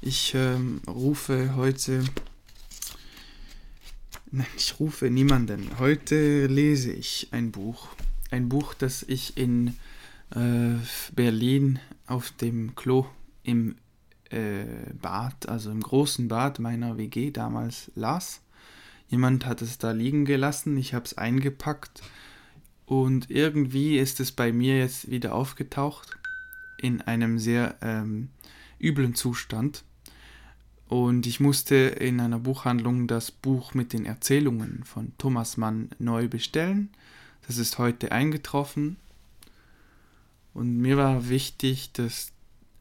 Ich ähm, rufe heute. Nein, ich rufe niemanden. Heute lese ich ein Buch. Ein Buch, das ich in äh, Berlin auf dem Klo im äh, Bad, also im großen Bad meiner WG damals las. Jemand hat es da liegen gelassen, ich habe es eingepackt und irgendwie ist es bei mir jetzt wieder aufgetaucht in einem sehr ähm, üblen Zustand. Und ich musste in einer Buchhandlung das Buch mit den Erzählungen von Thomas Mann neu bestellen. Das ist heute eingetroffen. Und mir war wichtig, dass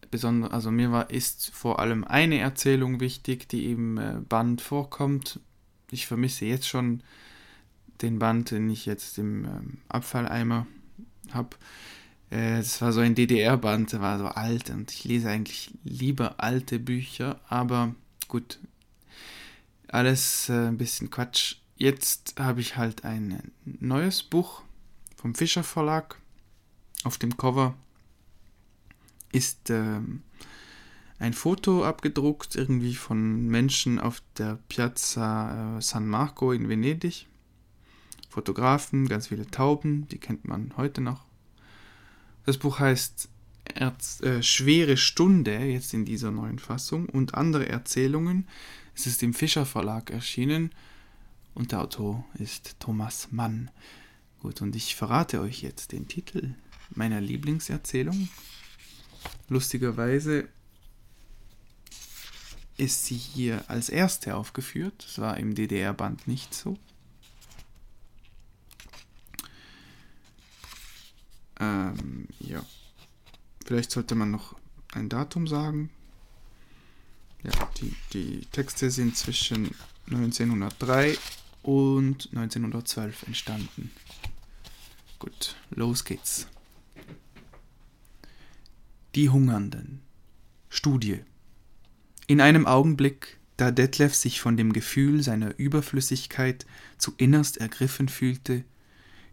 besonders, also mir war, ist vor allem eine Erzählung wichtig, die im äh, Band vorkommt. Ich vermisse jetzt schon den Band, den ich jetzt im ähm, Abfalleimer habe. Es war so ein DDR-Band, der war so alt und ich lese eigentlich lieber alte Bücher, aber gut, alles äh, ein bisschen Quatsch. Jetzt habe ich halt ein neues Buch vom Fischer Verlag. Auf dem Cover ist äh, ein Foto abgedruckt, irgendwie von Menschen auf der Piazza äh, San Marco in Venedig. Fotografen, ganz viele Tauben, die kennt man heute noch. Das Buch heißt Erz äh, Schwere Stunde, jetzt in dieser neuen Fassung, und andere Erzählungen. Es ist im Fischer Verlag erschienen und der Autor ist Thomas Mann. Gut, und ich verrate euch jetzt den Titel meiner Lieblingserzählung. Lustigerweise ist sie hier als erste aufgeführt. Das war im DDR-Band nicht so. Ähm, ja. Vielleicht sollte man noch ein Datum sagen. Ja, die, die Texte sind zwischen 1903 und 1912 entstanden. Gut, los geht's. Die Hungernden. Studie. In einem Augenblick, da Detlef sich von dem Gefühl seiner Überflüssigkeit zu innerst ergriffen fühlte,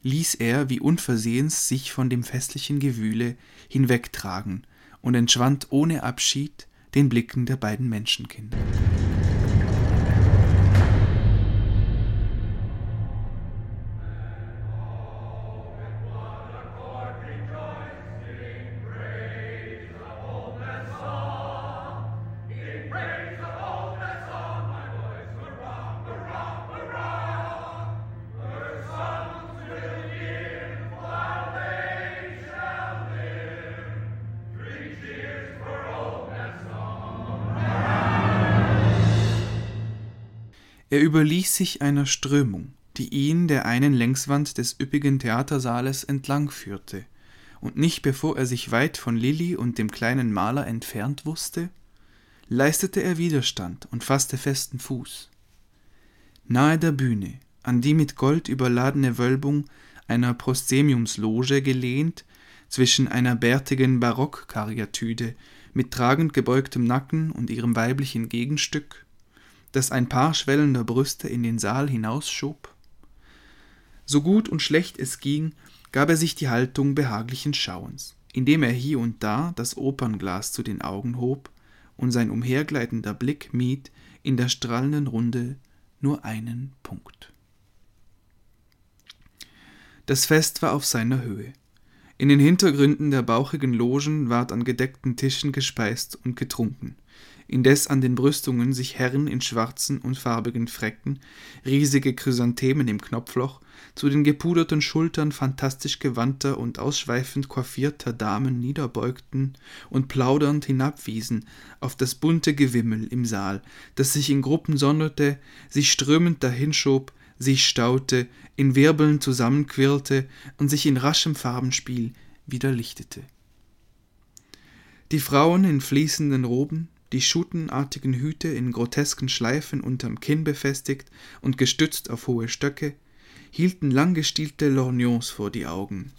ließ er wie unversehens sich von dem festlichen Gewühle hinwegtragen und entschwand ohne Abschied den Blicken der beiden Menschenkinder. Er überließ sich einer Strömung, die ihn der einen Längswand des üppigen Theatersaales entlang führte, und nicht bevor er sich weit von Lilli und dem kleinen Maler entfernt wusste, leistete er Widerstand und fasste festen Fuß. Nahe der Bühne, an die mit Gold überladene Wölbung einer Proszemiumsloge gelehnt, zwischen einer bärtigen Barockkaryatide mit tragend gebeugtem Nacken und ihrem weiblichen Gegenstück, das ein paar schwellender Brüste in den Saal hinausschob? So gut und schlecht es ging, gab er sich die Haltung behaglichen Schauens, indem er hier und da das Opernglas zu den Augen hob und sein umhergleitender Blick mied in der strahlenden Runde nur einen Punkt. Das Fest war auf seiner Höhe. In den Hintergründen der bauchigen Logen ward an gedeckten Tischen gespeist und getrunken indes an den Brüstungen sich Herren in schwarzen und farbigen Fräcken, riesige Chrysanthemen im Knopfloch, zu den gepuderten Schultern phantastisch gewandter und ausschweifend coiffierter Damen niederbeugten und plaudernd hinabwiesen auf das bunte Gewimmel im Saal, das sich in Gruppen sonderte, sich strömend dahinschob, sich staute, in Wirbeln zusammenquirlte und sich in raschem Farbenspiel wieder lichtete. Die Frauen in fließenden Roben, die schutenartigen Hüte in grotesken Schleifen unterm Kinn befestigt und gestützt auf hohe Stöcke, hielten langgestielte Lorgnons vor die Augen.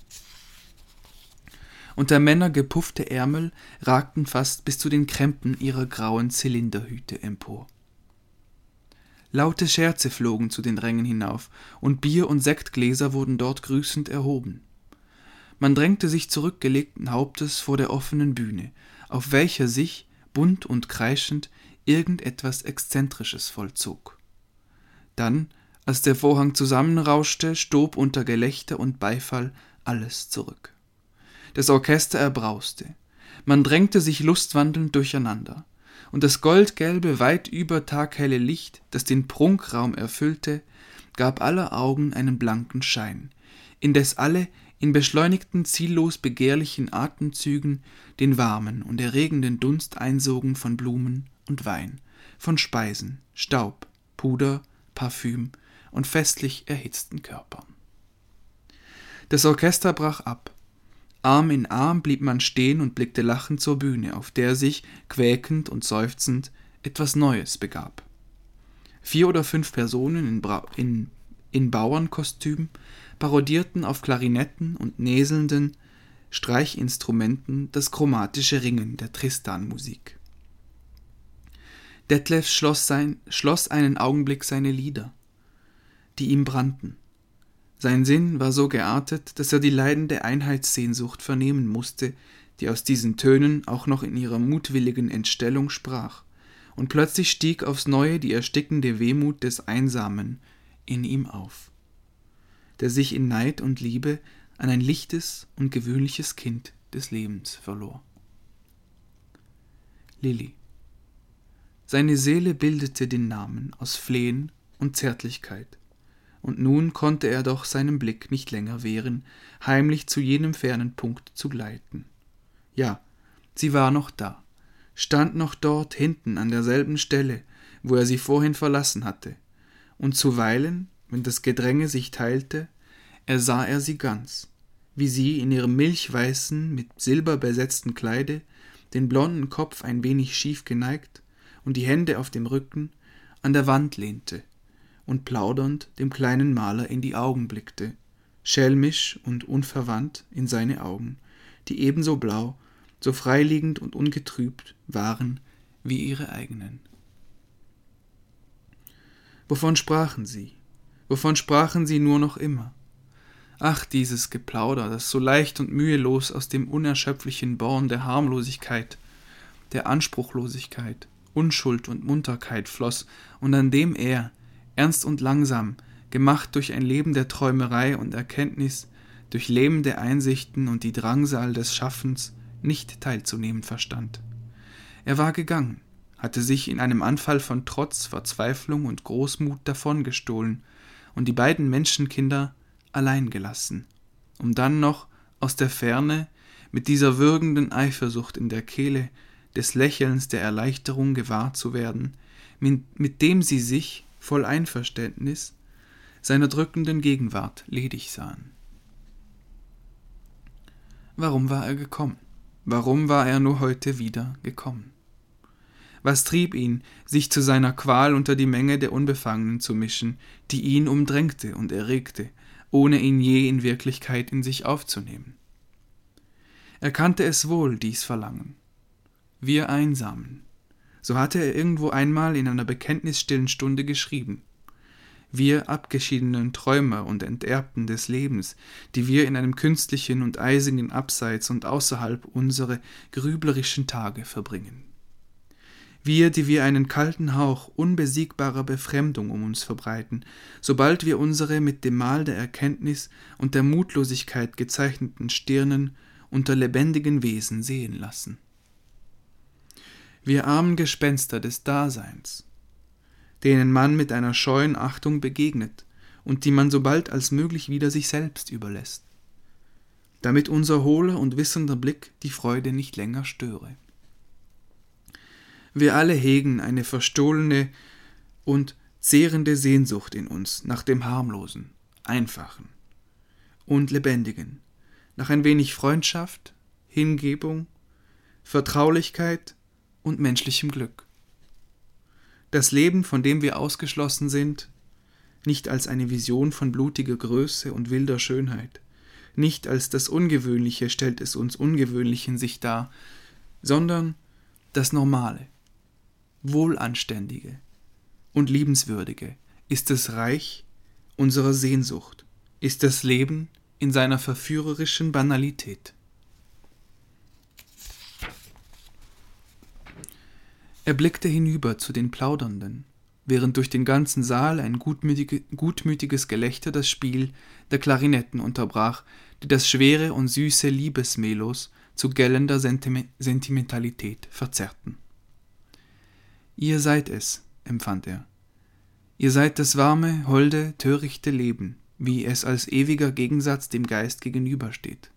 Und der Männer gepuffte Ärmel ragten fast bis zu den Krempen ihrer grauen Zylinderhüte empor. Laute Scherze flogen zu den Rängen hinauf, und Bier- und Sektgläser wurden dort grüßend erhoben. Man drängte sich zurückgelegten Hauptes vor der offenen Bühne, auf welcher sich, bunt und kreischend, irgendetwas Exzentrisches vollzog. Dann, als der Vorhang zusammenrauschte, stob unter Gelächter und Beifall alles zurück. Das Orchester erbrauste. Man drängte sich lustwandelnd durcheinander, und das goldgelbe, weit über taghelle Licht, das den Prunkraum erfüllte, gab aller Augen einen blanken Schein, indes alle in beschleunigten, ziellos begehrlichen Atemzügen den warmen und erregenden Dunst einsogen von Blumen und Wein, von Speisen, Staub, Puder, Parfüm und festlich erhitzten Körpern. Das Orchester brach ab. Arm in Arm blieb man stehen und blickte lachend zur Bühne, auf der sich, quäkend und seufzend, etwas Neues begab. Vier oder fünf Personen in, Bra in, in Bauernkostüm parodierten auf Klarinetten und näselnden Streichinstrumenten das chromatische Ringen der Tristan-Musik. Detlef schloss, sein, schloss einen Augenblick seine Lieder, die ihm brannten. Sein Sinn war so geartet, dass er die leidende Einheitssehnsucht vernehmen musste, die aus diesen Tönen auch noch in ihrer mutwilligen Entstellung sprach, und plötzlich stieg aufs neue die erstickende Wehmut des Einsamen in ihm auf, der sich in Neid und Liebe an ein lichtes und gewöhnliches Kind des Lebens verlor. Lilli seine Seele bildete den Namen aus Flehen und Zärtlichkeit, und nun konnte er doch seinem Blick nicht länger wehren, heimlich zu jenem fernen Punkt zu gleiten. Ja, sie war noch da, stand noch dort hinten an derselben Stelle, wo er sie vorhin verlassen hatte, und zuweilen, wenn das Gedränge sich teilte, ersah er sie ganz, wie sie in ihrem milchweißen, mit Silber besetzten Kleide, den blonden Kopf ein wenig schief geneigt, und die Hände auf dem Rücken an der Wand lehnte und plaudernd dem kleinen Maler in die Augen blickte, schelmisch und unverwandt in seine Augen, die ebenso blau, so freiliegend und ungetrübt waren wie ihre eigenen. Wovon sprachen sie? Wovon sprachen sie nur noch immer? Ach, dieses Geplauder, das so leicht und mühelos aus dem unerschöpflichen Born der Harmlosigkeit, der Anspruchlosigkeit, Unschuld und Munterkeit floss und an dem er, ernst und langsam, gemacht durch ein Leben der Träumerei und Erkenntnis, durch lebende Einsichten und die Drangsal des Schaffens, nicht teilzunehmen verstand. Er war gegangen, hatte sich in einem Anfall von Trotz, Verzweiflung und Großmut davongestohlen und die beiden Menschenkinder allein gelassen, um dann noch aus der Ferne mit dieser würgenden Eifersucht in der Kehle des Lächelns der Erleichterung gewahr zu werden, mit dem sie sich, voll Einverständnis, seiner drückenden Gegenwart ledig sahen. Warum war er gekommen? Warum war er nur heute wieder gekommen? Was trieb ihn, sich zu seiner Qual unter die Menge der Unbefangenen zu mischen, die ihn umdrängte und erregte, ohne ihn je in Wirklichkeit in sich aufzunehmen? Er kannte es wohl, dies Verlangen wir Einsamen. So hatte er irgendwo einmal in einer bekenntnisstillen Stunde geschrieben. Wir abgeschiedenen Träumer und Enterbten des Lebens, die wir in einem künstlichen und eisigen Abseits und außerhalb unsere grüblerischen Tage verbringen. Wir, die wir einen kalten Hauch unbesiegbarer Befremdung um uns verbreiten, sobald wir unsere mit dem Mal der Erkenntnis und der Mutlosigkeit gezeichneten Stirnen unter lebendigen Wesen sehen lassen wir armen Gespenster des Daseins, denen man mit einer scheuen Achtung begegnet und die man so bald als möglich wieder sich selbst überlässt, damit unser hohler und wissender Blick die Freude nicht länger störe. Wir alle hegen eine verstohlene und zehrende Sehnsucht in uns nach dem harmlosen, einfachen und lebendigen, nach ein wenig Freundschaft, Hingebung, Vertraulichkeit und menschlichem Glück. Das Leben, von dem wir ausgeschlossen sind, nicht als eine Vision von blutiger Größe und wilder Schönheit, nicht als das Ungewöhnliche stellt es uns ungewöhnlich in sich dar, sondern das Normale, Wohlanständige und Liebenswürdige ist das Reich unserer Sehnsucht, ist das Leben in seiner verführerischen Banalität. Er blickte hinüber zu den Plaudernden, während durch den ganzen Saal ein gutmütige, gutmütiges Gelächter das Spiel der Klarinetten unterbrach, die das schwere und süße Liebesmelos zu gellender Sentime Sentimentalität verzerrten. Ihr seid es, empfand er. Ihr seid das warme, holde, törichte Leben, wie es als ewiger Gegensatz dem Geist gegenübersteht.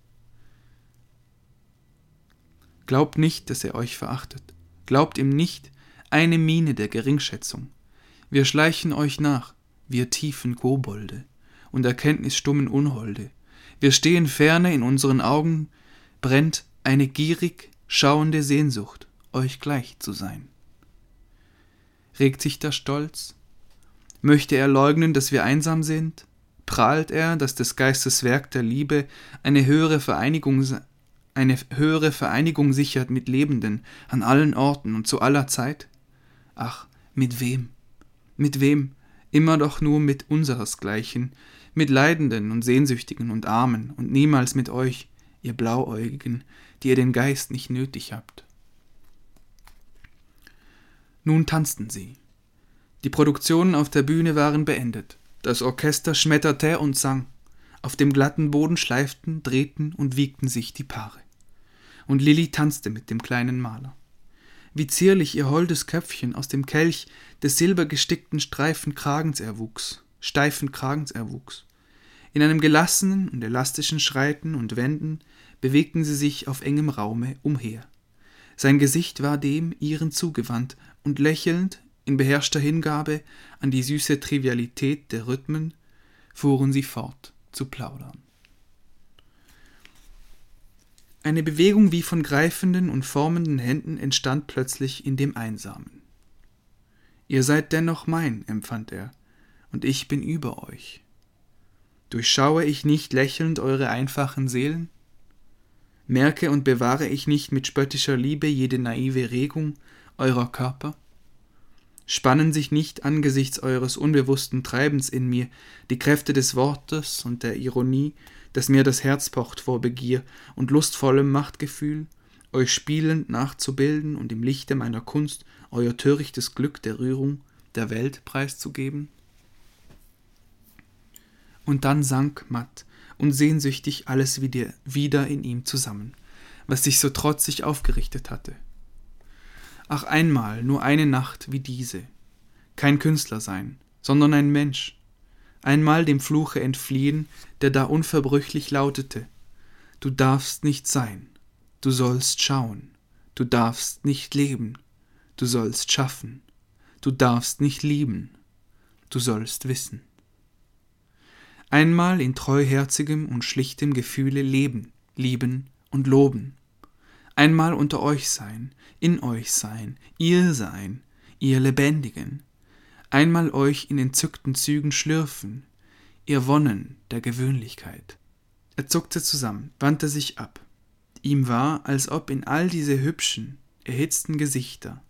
Glaubt nicht, dass er euch verachtet. Glaubt ihm nicht eine Miene der Geringschätzung. Wir schleichen euch nach, wir tiefen Kobolde und erkenntnisstummen Unholde. Wir stehen ferne, in unseren Augen brennt eine gierig schauende Sehnsucht, euch gleich zu sein. Regt sich der Stolz? Möchte er leugnen, dass wir einsam sind? Prahlt er, dass des Geistes Werk der Liebe eine höhere Vereinigung, eine höhere Vereinigung sichert mit Lebenden an allen Orten und zu aller Zeit? Ach, mit wem? Mit wem? Immer doch nur mit unseresgleichen, mit Leidenden und Sehnsüchtigen und Armen und niemals mit euch, ihr Blauäugigen, die ihr den Geist nicht nötig habt. Nun tanzten sie. Die Produktionen auf der Bühne waren beendet. Das Orchester schmetterte und sang. Auf dem glatten Boden schleiften, drehten und wiegten sich die Paare. Und Lilli tanzte mit dem kleinen Maler. Wie zierlich ihr holdes Köpfchen aus dem Kelch des silbergestickten Streifen Kragens erwuchs, steifen Kragens erwuchs. In einem gelassenen und elastischen Schreiten und Wenden bewegten sie sich auf engem Raume umher. Sein Gesicht war dem ihren zugewandt, und lächelnd, in beherrschter Hingabe an die süße Trivialität der Rhythmen, fuhren sie fort zu plaudern. Eine Bewegung wie von greifenden und formenden Händen entstand plötzlich in dem Einsamen. Ihr seid dennoch mein, empfand er, und ich bin über euch. Durchschaue ich nicht lächelnd eure einfachen Seelen? Merke und bewahre ich nicht mit spöttischer Liebe jede naive Regung eurer Körper? Spannen sich nicht angesichts eures unbewussten Treibens in mir die Kräfte des Wortes und der Ironie, dass mir das Herz pocht vor Begier und lustvollem Machtgefühl, euch spielend nachzubilden und im Lichte meiner Kunst euer törichtes Glück der Rührung der Welt preiszugeben? Und dann sank matt und sehnsüchtig alles wieder in ihm zusammen, was sich so trotzig aufgerichtet hatte. Ach einmal, nur eine Nacht wie diese. Kein Künstler sein, sondern ein Mensch. Einmal dem Fluche entfliehen, der da unverbrüchlich lautete. Du darfst nicht sein, du sollst schauen, du darfst nicht leben, du sollst schaffen, du darfst nicht lieben, du sollst wissen. Einmal in treuherzigem und schlichtem Gefühle leben, lieben und loben, einmal unter euch sein, in euch sein, ihr sein, ihr Lebendigen, einmal euch in entzückten Zügen schlürfen, ihr Wonnen der Gewöhnlichkeit. Er zuckte zusammen, wandte sich ab. Ihm war, als ob in all diese hübschen, erhitzten Gesichter,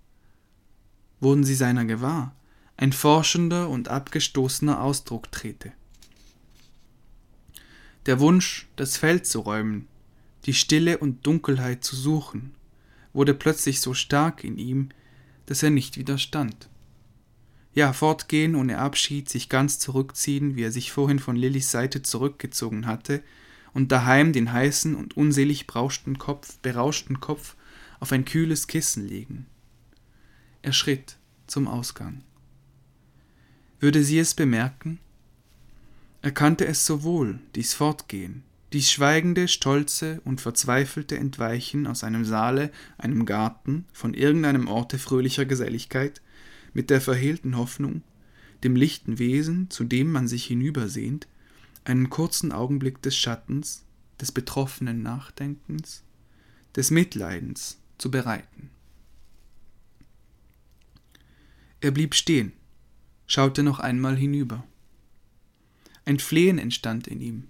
wurden sie seiner gewahr, ein forschender und abgestoßener Ausdruck trete. Der Wunsch, das Feld zu räumen, die Stille und Dunkelheit zu suchen, wurde plötzlich so stark in ihm, dass er nicht widerstand. Ja, fortgehen ohne Abschied, sich ganz zurückziehen, wie er sich vorhin von Lillys Seite zurückgezogen hatte, und daheim den heißen und unselig brauschten Kopf, berauschten Kopf auf ein kühles Kissen legen. Er schritt zum Ausgang. Würde sie es bemerken? Er kannte es so wohl, dies Fortgehen, dies schweigende, stolze und verzweifelte Entweichen aus einem Saale, einem Garten, von irgendeinem Orte fröhlicher Geselligkeit, mit der verhehlten Hoffnung, dem lichten Wesen, zu dem man sich hinübersehnt, einen kurzen Augenblick des Schattens, des betroffenen Nachdenkens, des Mitleidens zu bereiten. Er blieb stehen, schaute noch einmal hinüber. Ein Flehen entstand in ihm,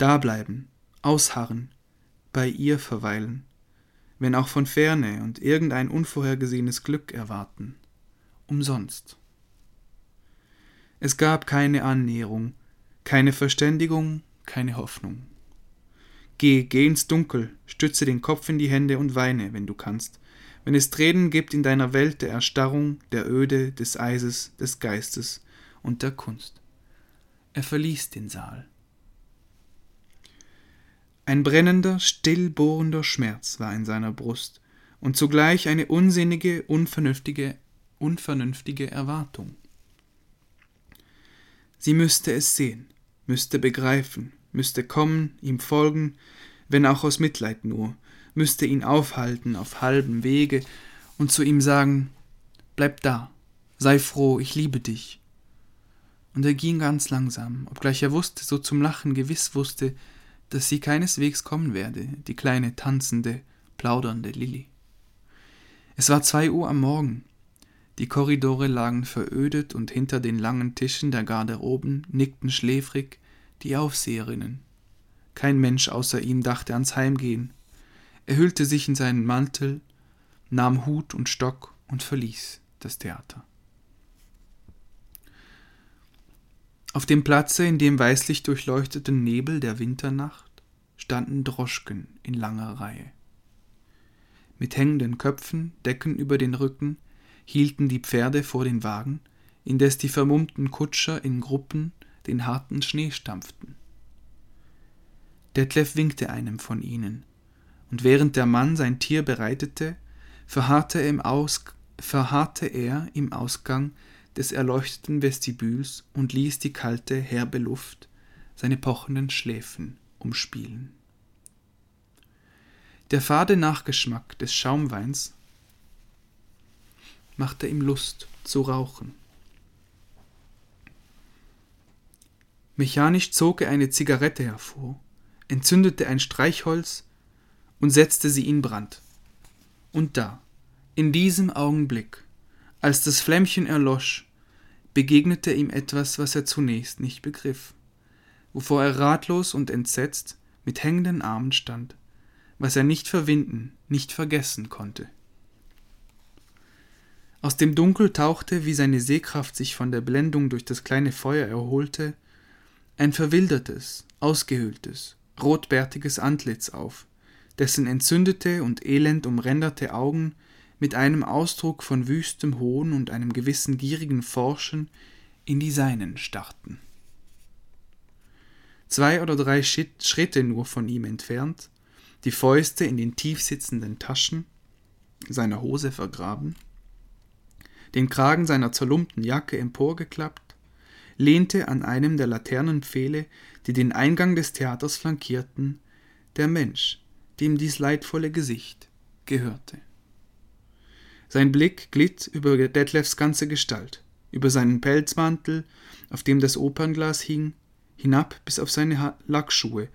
Dableiben, ausharren, bei ihr verweilen, wenn auch von ferne und irgendein unvorhergesehenes Glück erwarten, umsonst. Es gab keine Annäherung, keine Verständigung, keine Hoffnung. Geh, geh ins Dunkel, stütze den Kopf in die Hände und weine, wenn du kannst, wenn es Tränen gibt in deiner Welt der Erstarrung, der Öde, des Eises, des Geistes und der Kunst. Er verließ den Saal. Ein brennender, stillbohrender Schmerz war in seiner Brust und zugleich eine unsinnige, unvernünftige, unvernünftige Erwartung. Sie müsste es sehen, müsste begreifen, müsste kommen, ihm folgen, wenn auch aus Mitleid nur, müsste ihn aufhalten auf halbem Wege und zu ihm sagen Bleib da, sei froh, ich liebe dich. Und er ging ganz langsam, obgleich er wusste, so zum Lachen gewiss wusste, dass sie keineswegs kommen werde, die kleine tanzende, plaudernde Lilli. Es war zwei Uhr am Morgen. Die Korridore lagen verödet und hinter den langen Tischen der Garderoben nickten schläfrig die Aufseherinnen. Kein Mensch außer ihm dachte ans Heimgehen. Er hüllte sich in seinen Mantel, nahm Hut und Stock und verließ das Theater. Auf dem Platze in dem weißlich durchleuchteten Nebel der Winternacht standen Droschken in langer Reihe. Mit hängenden Köpfen, Decken über den Rücken, hielten die Pferde vor den Wagen, indes die vermummten Kutscher in Gruppen den harten Schnee stampften. Detlef winkte einem von ihnen, und während der Mann sein Tier bereitete, verharrte er im, Aus verharrte er im Ausgang des erleuchteten Vestibüls und ließ die kalte, herbe Luft seine pochenden Schläfen umspielen. Der fade Nachgeschmack des Schaumweins machte ihm Lust zu rauchen. Mechanisch zog er eine Zigarette hervor entzündete ein Streichholz und setzte sie in Brand. Und da, in diesem Augenblick, als das Flämmchen erlosch, begegnete ihm etwas, was er zunächst nicht begriff, wovor er ratlos und entsetzt mit hängenden Armen stand, was er nicht verwinden, nicht vergessen konnte. Aus dem Dunkel tauchte, wie seine Sehkraft sich von der Blendung durch das kleine Feuer erholte, ein verwildertes, ausgehöhltes, rotbärtiges Antlitz auf, dessen entzündete und elend umränderte Augen mit einem Ausdruck von wüstem Hohn und einem gewissen gierigen Forschen in die seinen starrten. Zwei oder drei Schritte nur von ihm entfernt, die Fäuste in den tiefsitzenden Taschen seiner Hose vergraben, den Kragen seiner zerlumpten Jacke emporgeklappt, lehnte an einem der Laternenpfähle, die den Eingang des Theaters flankierten, der Mensch, dem dies leidvolle Gesicht gehörte. Sein Blick glitt über Detlefs ganze Gestalt, über seinen Pelzmantel, auf dem das Opernglas hing, hinab bis auf seine Lackschuhe,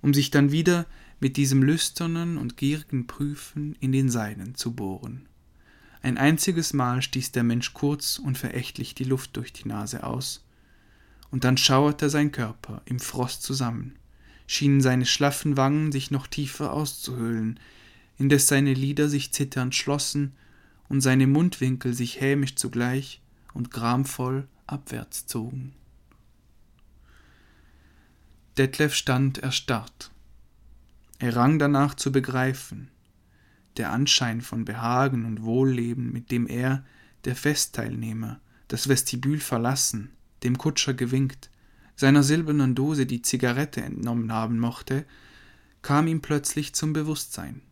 um sich dann wieder mit diesem lüsternen und gierigen Prüfen in den seinen zu bohren. Ein einziges Mal stieß der Mensch kurz und verächtlich die Luft durch die Nase aus, und dann schauerte sein Körper im Frost zusammen, schienen seine schlaffen Wangen sich noch tiefer auszuhöhlen, indes seine Lider sich zitternd schlossen und seine Mundwinkel sich hämisch zugleich und gramvoll abwärts zogen. Detlef stand erstarrt. Er rang danach zu begreifen. Der Anschein von Behagen und Wohlleben, mit dem er, der Festteilnehmer, das Vestibül verlassen, dem Kutscher gewinkt, seiner silbernen Dose die Zigarette entnommen haben mochte, kam ihm plötzlich zum Bewusstsein.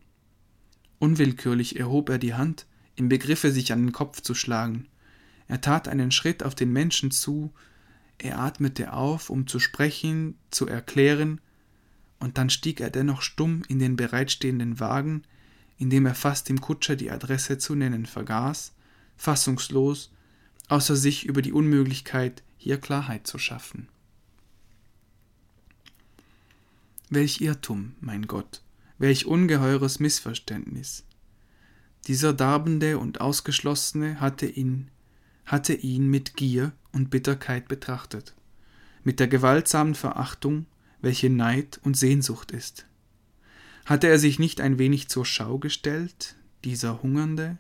Unwillkürlich erhob er die Hand, im Begriffe sich an den Kopf zu schlagen. Er tat einen Schritt auf den Menschen zu, er atmete auf, um zu sprechen, zu erklären, und dann stieg er dennoch stumm in den bereitstehenden Wagen, indem er fast dem Kutscher die Adresse zu nennen vergaß, fassungslos, außer sich über die Unmöglichkeit, hier Klarheit zu schaffen. Welch Irrtum, mein Gott, welch ungeheures Missverständnis. Dieser Darbende und Ausgeschlossene hatte ihn, hatte ihn mit Gier und Bitterkeit betrachtet, mit der gewaltsamen Verachtung, welche Neid und Sehnsucht ist. Hatte er sich nicht ein wenig zur Schau gestellt, dieser Hungernde,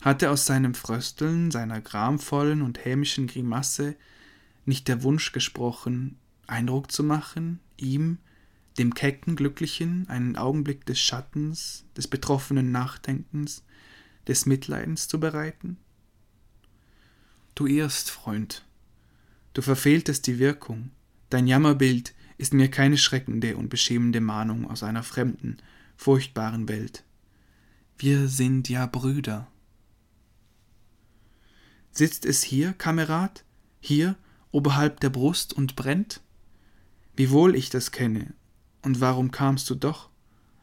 hatte aus seinem Frösteln, seiner gramvollen und hämischen Grimasse nicht der Wunsch gesprochen, Eindruck zu machen, ihm, dem kecken Glücklichen, einen Augenblick des Schattens, des betroffenen Nachdenkens, des Mitleidens zu bereiten? Du irrst, Freund, du verfehltest die Wirkung, dein Jammerbild ist mir keine schreckende und beschämende Mahnung aus einer fremden, furchtbaren Welt. Wir sind ja Brüder. Sitzt es hier, Kamerad, hier oberhalb der Brust und brennt? Wie wohl ich das kenne, und warum kamst du doch?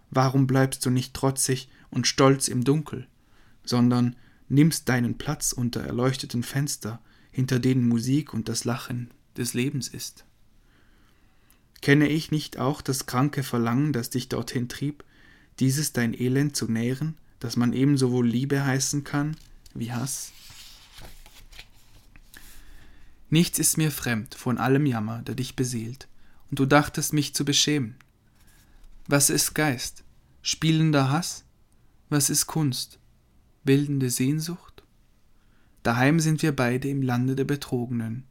Warum bleibst du nicht trotzig und stolz im Dunkel, sondern nimmst deinen Platz unter erleuchteten Fenster, hinter denen Musik und das Lachen des Lebens ist? Kenne ich nicht auch das kranke Verlangen, das dich dorthin trieb, dieses dein Elend zu nähren, das man ebenso wohl Liebe heißen kann wie Hass? Nichts ist mir fremd von allem Jammer, der dich beseelt, und du dachtest mich zu beschämen. Was ist Geist? Spielender Hass? Was ist Kunst? Bildende Sehnsucht? Daheim sind wir beide im Lande der Betrogenen,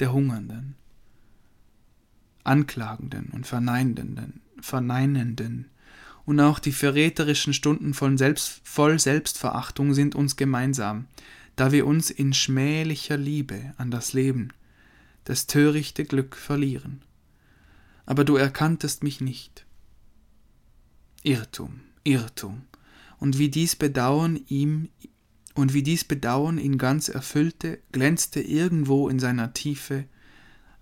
der Hungernden, Anklagenden und Verneinenden, Verneinenden, und auch die verräterischen Stunden von Selbst, voll Selbstverachtung sind uns gemeinsam, da wir uns in schmählicher Liebe an das Leben, das törichte Glück verlieren. Aber du erkanntest mich nicht. Irrtum, Irrtum, und wie dies Bedauern ihm und wie dies Bedauern ihn ganz erfüllte, glänzte irgendwo in seiner Tiefe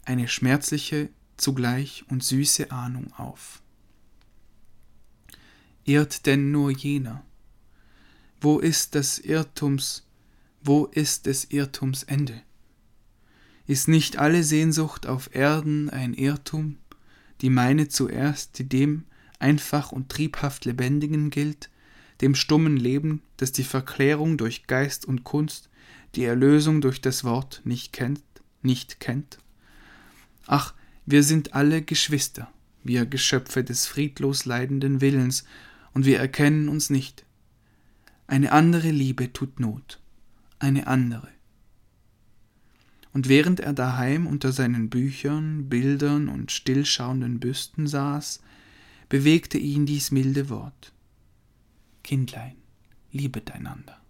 eine schmerzliche zugleich und süße Ahnung auf. Irrt denn nur jener? Wo ist des Irrtums, wo ist des Irrtums Ende? Ist nicht alle Sehnsucht auf Erden ein Irrtum, die meine zuerst, die dem einfach und triebhaft Lebendigen gilt, dem stummen Leben, das die Verklärung durch Geist und Kunst, die Erlösung durch das Wort nicht kennt, nicht kennt? Ach, wir sind alle Geschwister, wir Geschöpfe des friedlos leidenden Willens, und wir erkennen uns nicht. Eine andere Liebe tut Not, eine andere. Und während er daheim unter seinen Büchern, Bildern und stillschauenden Büsten saß, bewegte ihn dies milde Wort. Kindlein, liebet einander.